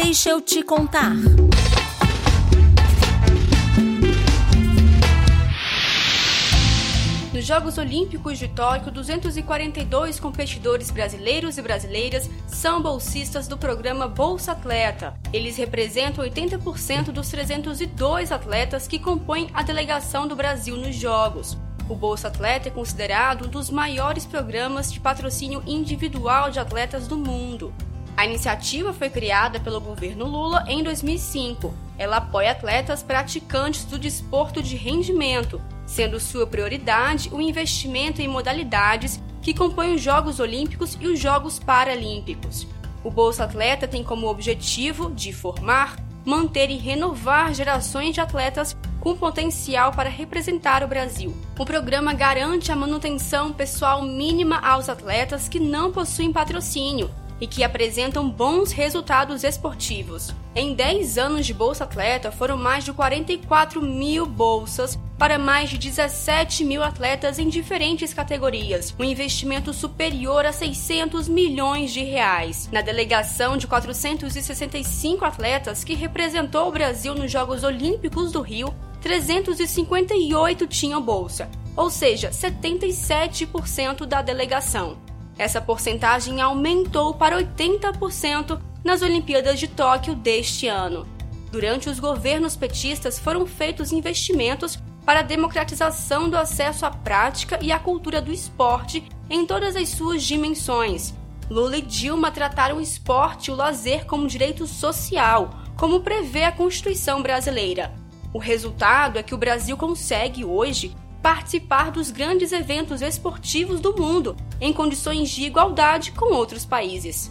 Deixa eu te contar. Nos Jogos Olímpicos de Tóquio, 242 competidores brasileiros e brasileiras são bolsistas do programa Bolsa Atleta. Eles representam 80% dos 302 atletas que compõem a delegação do Brasil nos Jogos. O Bolsa Atleta é considerado um dos maiores programas de patrocínio individual de atletas do mundo. A iniciativa foi criada pelo governo Lula em 2005. Ela apoia atletas praticantes do desporto de rendimento, sendo sua prioridade o investimento em modalidades que compõem os Jogos Olímpicos e os Jogos Paralímpicos. O Bolsa Atleta tem como objetivo de formar, manter e renovar gerações de atletas com potencial para representar o Brasil. O programa garante a manutenção pessoal mínima aos atletas que não possuem patrocínio, e que apresentam bons resultados esportivos. Em 10 anos de Bolsa Atleta, foram mais de 44 mil bolsas para mais de 17 mil atletas em diferentes categorias, um investimento superior a 600 milhões de reais. Na delegação de 465 atletas que representou o Brasil nos Jogos Olímpicos do Rio, 358 tinham bolsa, ou seja, 77% da delegação. Essa porcentagem aumentou para 80% nas Olimpíadas de Tóquio deste ano. Durante os governos petistas foram feitos investimentos para a democratização do acesso à prática e à cultura do esporte em todas as suas dimensões. Lula e Dilma trataram o esporte e o lazer como direito social, como prevê a Constituição brasileira. O resultado é que o Brasil consegue hoje participar dos grandes eventos esportivos do mundo em condições de igualdade com outros países.